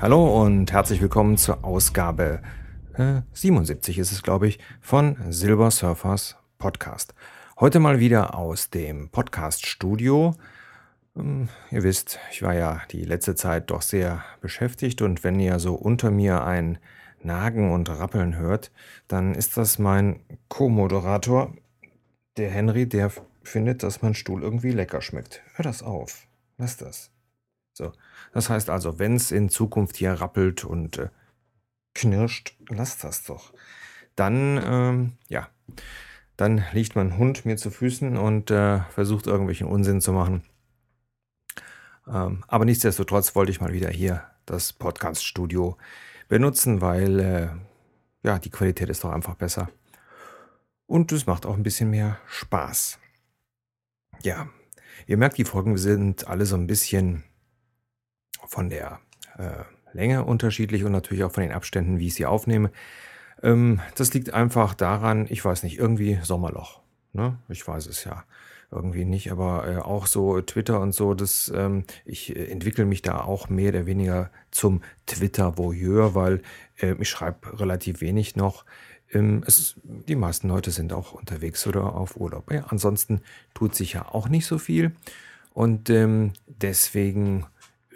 Hallo und herzlich willkommen zur Ausgabe äh, 77 ist es, glaube ich, von Silver Surfers Podcast. Heute mal wieder aus dem Podcast-Studio. Ähm, ihr wisst, ich war ja die letzte Zeit doch sehr beschäftigt und wenn ihr so unter mir ein Nagen und Rappeln hört, dann ist das mein Co-Moderator, der Henry, der findet, dass mein Stuhl irgendwie lecker schmeckt. Hör das auf. Lass das. So. Das heißt also, wenn es in Zukunft hier rappelt und äh, knirscht, lasst das doch. Dann, ähm, ja, dann liegt mein Hund mir zu Füßen und äh, versucht irgendwelchen Unsinn zu machen. Ähm, aber nichtsdestotrotz wollte ich mal wieder hier das Podcast-Studio benutzen, weil äh, ja, die Qualität ist doch einfach besser. Und es macht auch ein bisschen mehr Spaß. Ja, ihr merkt, die Folgen sind alle so ein bisschen von der äh, Länge unterschiedlich und natürlich auch von den Abständen, wie ich sie aufnehme. Ähm, das liegt einfach daran, ich weiß nicht, irgendwie Sommerloch. Ne? Ich weiß es ja irgendwie nicht, aber äh, auch so Twitter und so, das, ähm, ich äh, entwickle mich da auch mehr oder weniger zum Twitter-Voyeur, weil äh, ich schreibe relativ wenig noch. Ähm, es, die meisten Leute sind auch unterwegs oder auf Urlaub. Ja, ansonsten tut sich ja auch nicht so viel und ähm, deswegen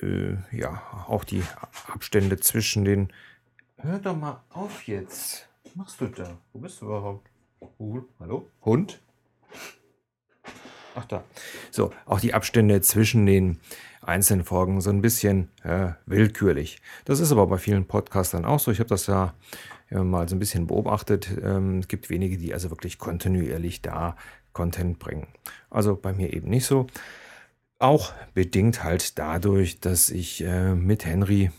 äh, ja, auch die Abstände zwischen den. Hör doch mal auf jetzt. Was machst du da? Wo bist du überhaupt? Uh, hallo? Hund? Ach da. So, auch die Abstände zwischen den einzelnen Folgen so ein bisschen äh, willkürlich. Das ist aber bei vielen Podcastern auch so. Ich habe das ja, ja, mal so ein bisschen beobachtet. Ähm, es gibt wenige, die also wirklich kontinuierlich da Content bringen. Also bei mir eben nicht so. Auch bedingt halt dadurch, dass ich äh, mit Henry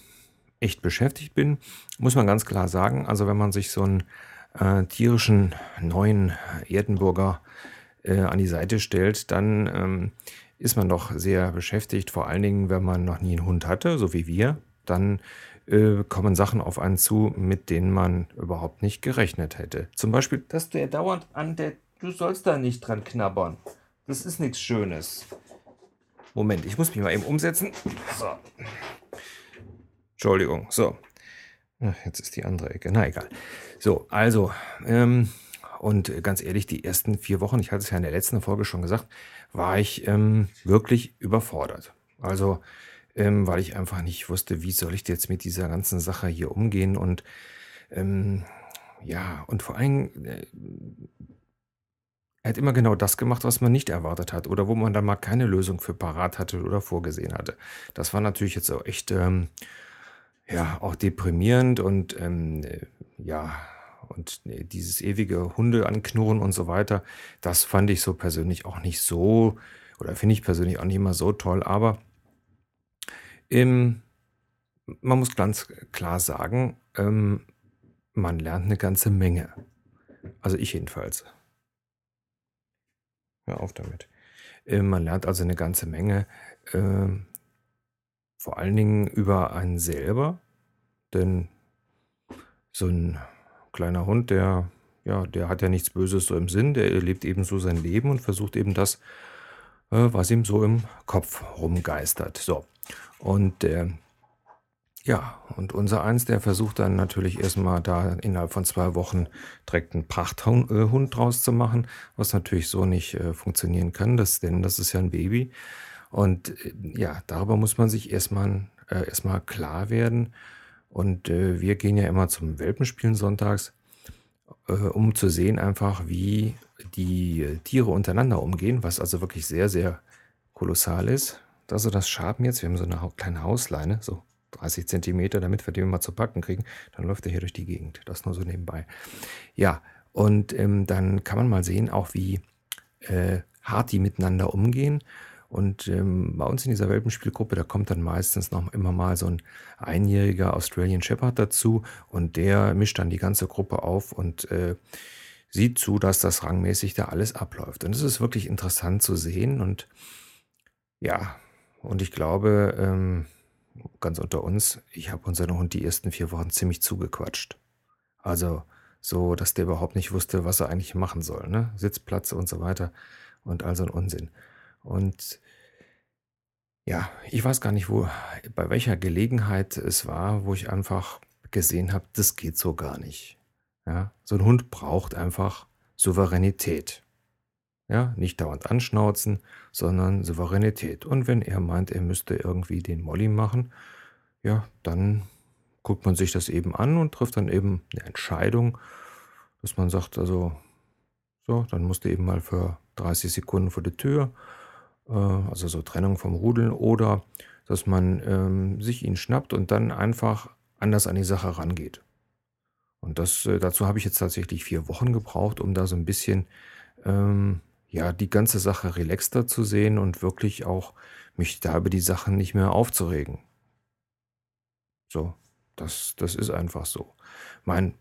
echt beschäftigt bin, muss man ganz klar sagen. Also wenn man sich so einen äh, tierischen neuen Erdenburger äh, an die Seite stellt, dann ähm, ist man doch sehr beschäftigt. Vor allen Dingen, wenn man noch nie einen Hund hatte, so wie wir, dann äh, kommen Sachen auf einen zu, mit denen man überhaupt nicht gerechnet hätte. Zum Beispiel, dass du ja dauernd an der, du sollst da nicht dran knabbern. Das ist nichts Schönes. Moment, ich muss mich mal eben umsetzen. So. Entschuldigung, so. Ach, jetzt ist die andere Ecke. Na egal. So, also, ähm, und ganz ehrlich, die ersten vier Wochen, ich hatte es ja in der letzten Folge schon gesagt, war ich ähm, wirklich überfordert. Also, ähm, weil ich einfach nicht wusste, wie soll ich jetzt mit dieser ganzen Sache hier umgehen und ähm, ja, und vor allem äh, er hat immer genau das gemacht, was man nicht erwartet hat oder wo man dann mal keine Lösung für parat hatte oder vorgesehen hatte. Das war natürlich jetzt auch echt, ähm, ja, auch deprimierend und ähm, äh, ja, und äh, dieses ewige Hunde anknurren und so weiter, das fand ich so persönlich auch nicht so, oder finde ich persönlich auch nicht immer so toll, aber ähm, man muss ganz klar sagen, ähm, man lernt eine ganze Menge. Also ich jedenfalls. Hör auf damit. Äh, man lernt also eine ganze Menge, äh, vor allen Dingen über einen selber, denn so ein kleiner Hund, der, ja, der hat ja nichts Böses so im Sinn, der lebt eben so sein Leben und versucht eben das, äh, was ihm so im Kopf rumgeistert. So. Und äh, ja, und unser eins, der versucht dann natürlich erstmal da innerhalb von zwei Wochen direkt einen Prachthund äh, draus zu machen, was natürlich so nicht äh, funktionieren kann, das, denn das ist ja ein Baby. Und äh, ja, darüber muss man sich erstmal äh, erstmal klar werden. Und äh, wir gehen ja immer zum Welpenspielen sonntags, äh, um zu sehen einfach, wie die Tiere untereinander umgehen, was also wirklich sehr, sehr kolossal ist. Also das Schaben jetzt, wir haben so eine kleine Hausleine, so 30 Zentimeter, damit wir den mal zu packen kriegen. Dann läuft er hier durch die Gegend. Das nur so nebenbei. Ja, und ähm, dann kann man mal sehen, auch wie äh, hart die miteinander umgehen. Und ähm, bei uns in dieser Welpenspielgruppe, da kommt dann meistens noch immer mal so ein einjähriger Australian Shepherd dazu und der mischt dann die ganze Gruppe auf und äh, sieht zu, dass das rangmäßig da alles abläuft. Und es ist wirklich interessant zu sehen und ja, und ich glaube, ähm, ganz unter uns, ich habe unseren Hund die ersten vier Wochen ziemlich zugequatscht. Also so, dass der überhaupt nicht wusste, was er eigentlich machen soll. Ne? Sitzplatz und so weiter und all so ein Unsinn. Und Ja, ich weiß gar nicht, wo, bei welcher Gelegenheit es war, wo ich einfach gesehen habe, das geht so gar nicht. Ja, so ein Hund braucht einfach Souveränität. Ja, nicht dauernd anschnauzen, sondern Souveränität. Und wenn er meint, er müsste irgendwie den Molly machen, ja, dann guckt man sich das eben an und trifft dann eben eine Entscheidung, dass man sagt, also, so, dann musst du eben mal für 30 Sekunden vor der Tür, äh, also so Trennung vom Rudeln, oder dass man ähm, sich ihn schnappt und dann einfach anders an die Sache rangeht. Und das, äh, dazu habe ich jetzt tatsächlich vier Wochen gebraucht, um da so ein bisschen ähm, ja, die ganze Sache relaxter zu sehen und wirklich auch mich da über die Sachen nicht mehr aufzuregen. So, das, das ist einfach so. Mein,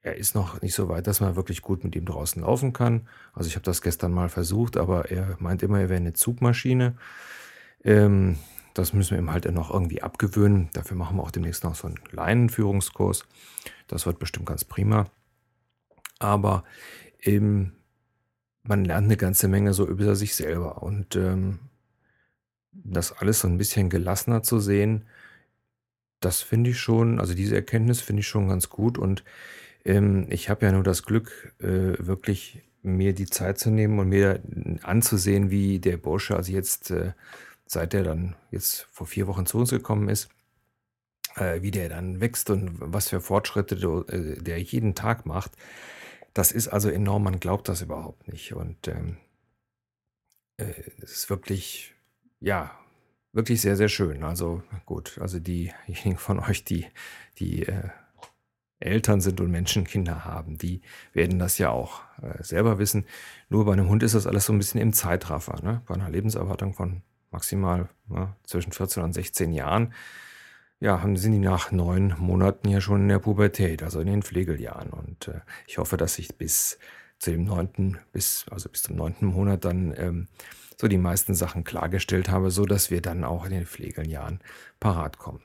er ist noch nicht so weit, dass man wirklich gut mit ihm draußen laufen kann. Also ich habe das gestern mal versucht, aber er meint immer, er wäre eine Zugmaschine. Ähm, das müssen wir ihm halt noch irgendwie abgewöhnen. Dafür machen wir auch demnächst noch so einen Leinenführungskurs. Das wird bestimmt ganz prima. Aber ähm, man lernt eine ganze Menge so über sich selber. Und ähm, das alles so ein bisschen gelassener zu sehen, das finde ich schon, also diese Erkenntnis finde ich schon ganz gut. Und ähm, ich habe ja nur das Glück, äh, wirklich mir die Zeit zu nehmen und mir anzusehen, wie der Bursche, also jetzt, äh, seit er dann jetzt vor vier Wochen zu uns gekommen ist, äh, wie der dann wächst und was für Fortschritte äh, der jeden Tag macht. Das ist also enorm, man glaubt das überhaupt nicht. Und ähm, äh, es ist wirklich, ja, wirklich sehr, sehr schön. Also gut, also diejenigen von euch, die, die äh, Eltern sind und Menschenkinder haben, die werden das ja auch äh, selber wissen. Nur bei einem Hund ist das alles so ein bisschen im Zeitraffer. Ne? Bei einer Lebenserwartung von maximal ne, zwischen 14 und 16 Jahren, ja, sind die nach neun Monaten ja schon in der Pubertät, also in den Pflegeljahren. Und äh, ich hoffe, dass ich bis zu dem neunten, bis, also bis zum neunten Monat dann ähm, so die meisten Sachen klargestellt habe, so dass wir dann auch in den Pflegeljahren parat kommen.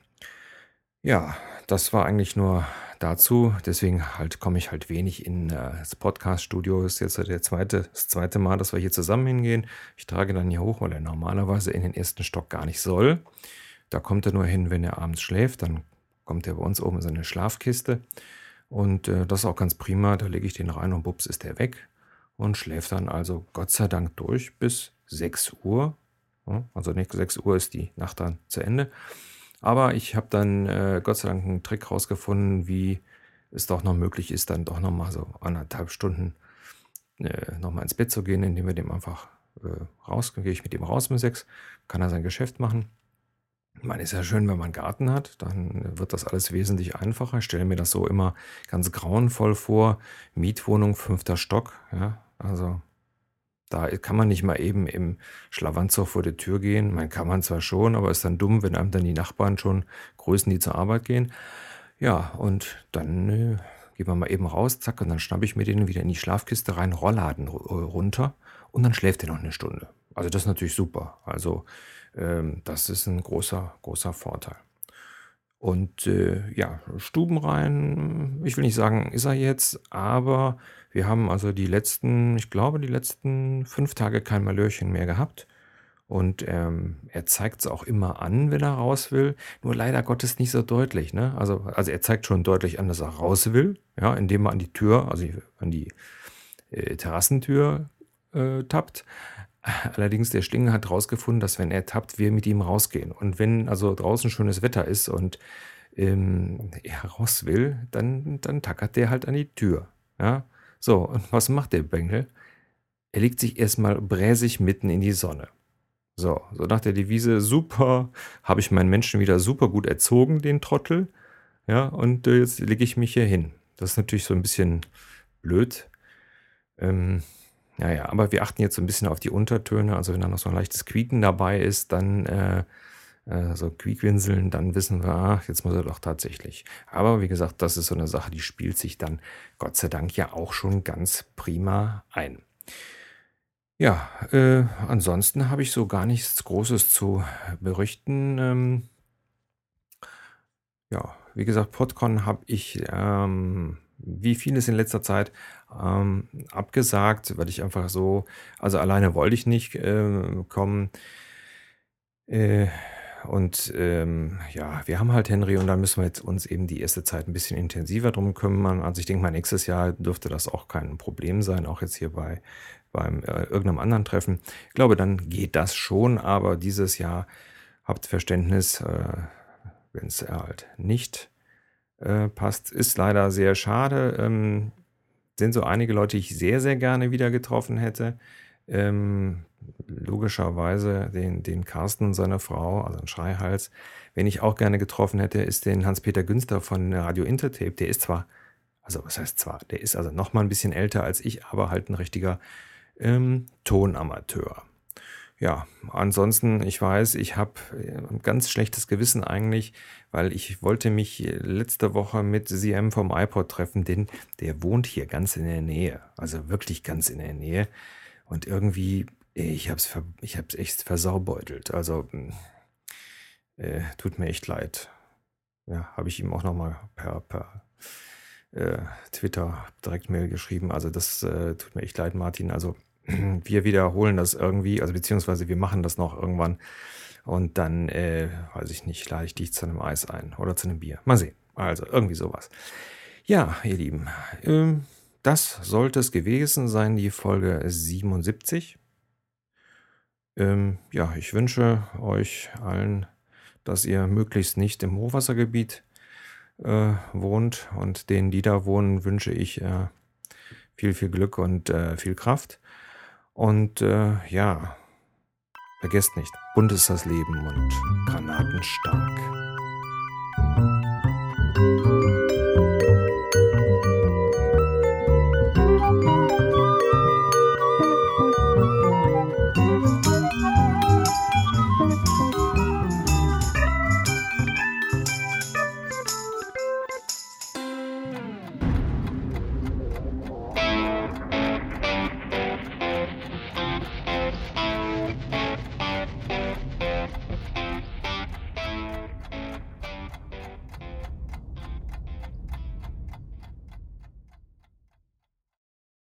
Ja, das war eigentlich nur dazu. Deswegen halt komme ich halt wenig in äh, das Podcast-Studio. Ist jetzt der zweite, das zweite Mal, dass wir hier zusammen hingehen. Ich trage dann hier hoch, weil er normalerweise in den ersten Stock gar nicht soll. Da kommt er nur hin, wenn er abends schläft. Dann kommt er bei uns oben in seine Schlafkiste. Und äh, das ist auch ganz prima. Da lege ich den rein und bups ist er weg. Und schläft dann also Gott sei Dank durch bis 6 Uhr. Also nicht 6 Uhr ist die Nacht dann zu Ende. Aber ich habe dann äh, Gott sei Dank einen Trick rausgefunden, wie es doch noch möglich ist, dann doch nochmal so anderthalb Stunden äh, nochmal ins Bett zu gehen, indem wir dem einfach äh, raus, gehe ich mit ihm raus um sechs, kann er sein Geschäft machen. Man ist ja schön, wenn man einen Garten hat, dann wird das alles wesentlich einfacher. Ich stelle mir das so immer ganz grauenvoll vor. Mietwohnung, fünfter Stock, ja, also da kann man nicht mal eben im Schlawanzug vor der Tür gehen. Man kann man zwar schon, aber ist dann dumm, wenn einem dann die Nachbarn schon grüßen, die zur Arbeit gehen. Ja, und dann äh, gehen wir mal eben raus, zack, und dann schnappe ich mir den wieder in die Schlafkiste rein, Rollladen runter und dann schläft er noch eine Stunde. Also das ist natürlich super. Also ähm, das ist ein großer, großer Vorteil. Und äh, ja, stubenrein, ich will nicht sagen, ist er jetzt, aber wir haben also die letzten, ich glaube, die letzten fünf Tage kein Malörchen mehr gehabt. Und ähm, er zeigt es auch immer an, wenn er raus will. Nur leider Gottes nicht so deutlich. Ne? Also, also er zeigt schon deutlich an, dass er raus will, ja, indem er an die Tür, also an die äh, Terrassentür äh, tappt. Allerdings, der Schlingel hat herausgefunden, dass wenn er tappt, wir mit ihm rausgehen. Und wenn also draußen schönes Wetter ist und ähm, er raus will, dann, dann tackert der halt an die Tür. Ja? So, und was macht der Bengel? Er legt sich erstmal bräsig mitten in die Sonne. So, so nach der Devise, super, habe ich meinen Menschen wieder super gut erzogen, den Trottel. Ja, und äh, jetzt lege ich mich hier hin. Das ist natürlich so ein bisschen blöd. Ähm, naja, aber wir achten jetzt so ein bisschen auf die Untertöne. Also wenn da noch so ein leichtes Quieken dabei ist, dann äh, äh, so Quiekwinseln, dann wissen wir, ah, jetzt muss er doch tatsächlich. Aber wie gesagt, das ist so eine Sache, die spielt sich dann Gott sei Dank ja auch schon ganz prima ein. Ja, äh, ansonsten habe ich so gar nichts Großes zu berichten. Ähm, ja, wie gesagt, Podcon habe ich ähm, wie vieles in letzter Zeit ähm, abgesagt, weil ich einfach so, also alleine wollte ich nicht äh, kommen. Äh, und ähm, ja, wir haben halt Henry und da müssen wir jetzt uns eben die erste Zeit ein bisschen intensiver drum kümmern. Also ich denke mal, nächstes Jahr dürfte das auch kein Problem sein, auch jetzt hier bei beim äh, irgendeinem anderen Treffen. Ich glaube, dann geht das schon, aber dieses Jahr habt Verständnis, äh, wenn es halt nicht äh, passt. Ist leider sehr schade. Ähm, sind so einige Leute, die ich sehr, sehr gerne wieder getroffen hätte. Ähm, logischerweise den, den Carsten und seine Frau, also ein Schreihals. Wen ich auch gerne getroffen hätte, ist den Hans-Peter Günster von Radio Intertape. Der ist zwar, also was heißt zwar, der ist also noch mal ein bisschen älter als ich, aber halt ein richtiger ähm, Tonamateur. Ja, ansonsten, ich weiß, ich habe äh, ein ganz schlechtes Gewissen eigentlich, weil ich wollte mich letzte Woche mit CM vom iPod treffen, denn der wohnt hier ganz in der Nähe, also wirklich ganz in der Nähe. Und irgendwie, ich habe es ich hab's echt versaubeutelt. Also, hm, äh, tut mir echt leid. Ja, habe ich ihm auch nochmal per, per äh, Twitter direkt Mail geschrieben. Also das äh, tut mir echt leid, Martin. Also wir wiederholen das irgendwie, also beziehungsweise wir machen das noch irgendwann. Und dann, äh, weiß ich nicht, lade ich dich zu einem Eis ein oder zu einem Bier. Mal sehen. Also irgendwie sowas. Ja, ihr Lieben, ähm, das sollte es gewesen sein, die Folge 77. Ähm, ja, ich wünsche euch allen, dass ihr möglichst nicht im Hochwassergebiet äh, wohnt und denen, die da wohnen, wünsche ich äh, viel, viel Glück und äh, viel Kraft. Und äh, ja, vergesst nicht, bunt ist das Leben und Granaten stark.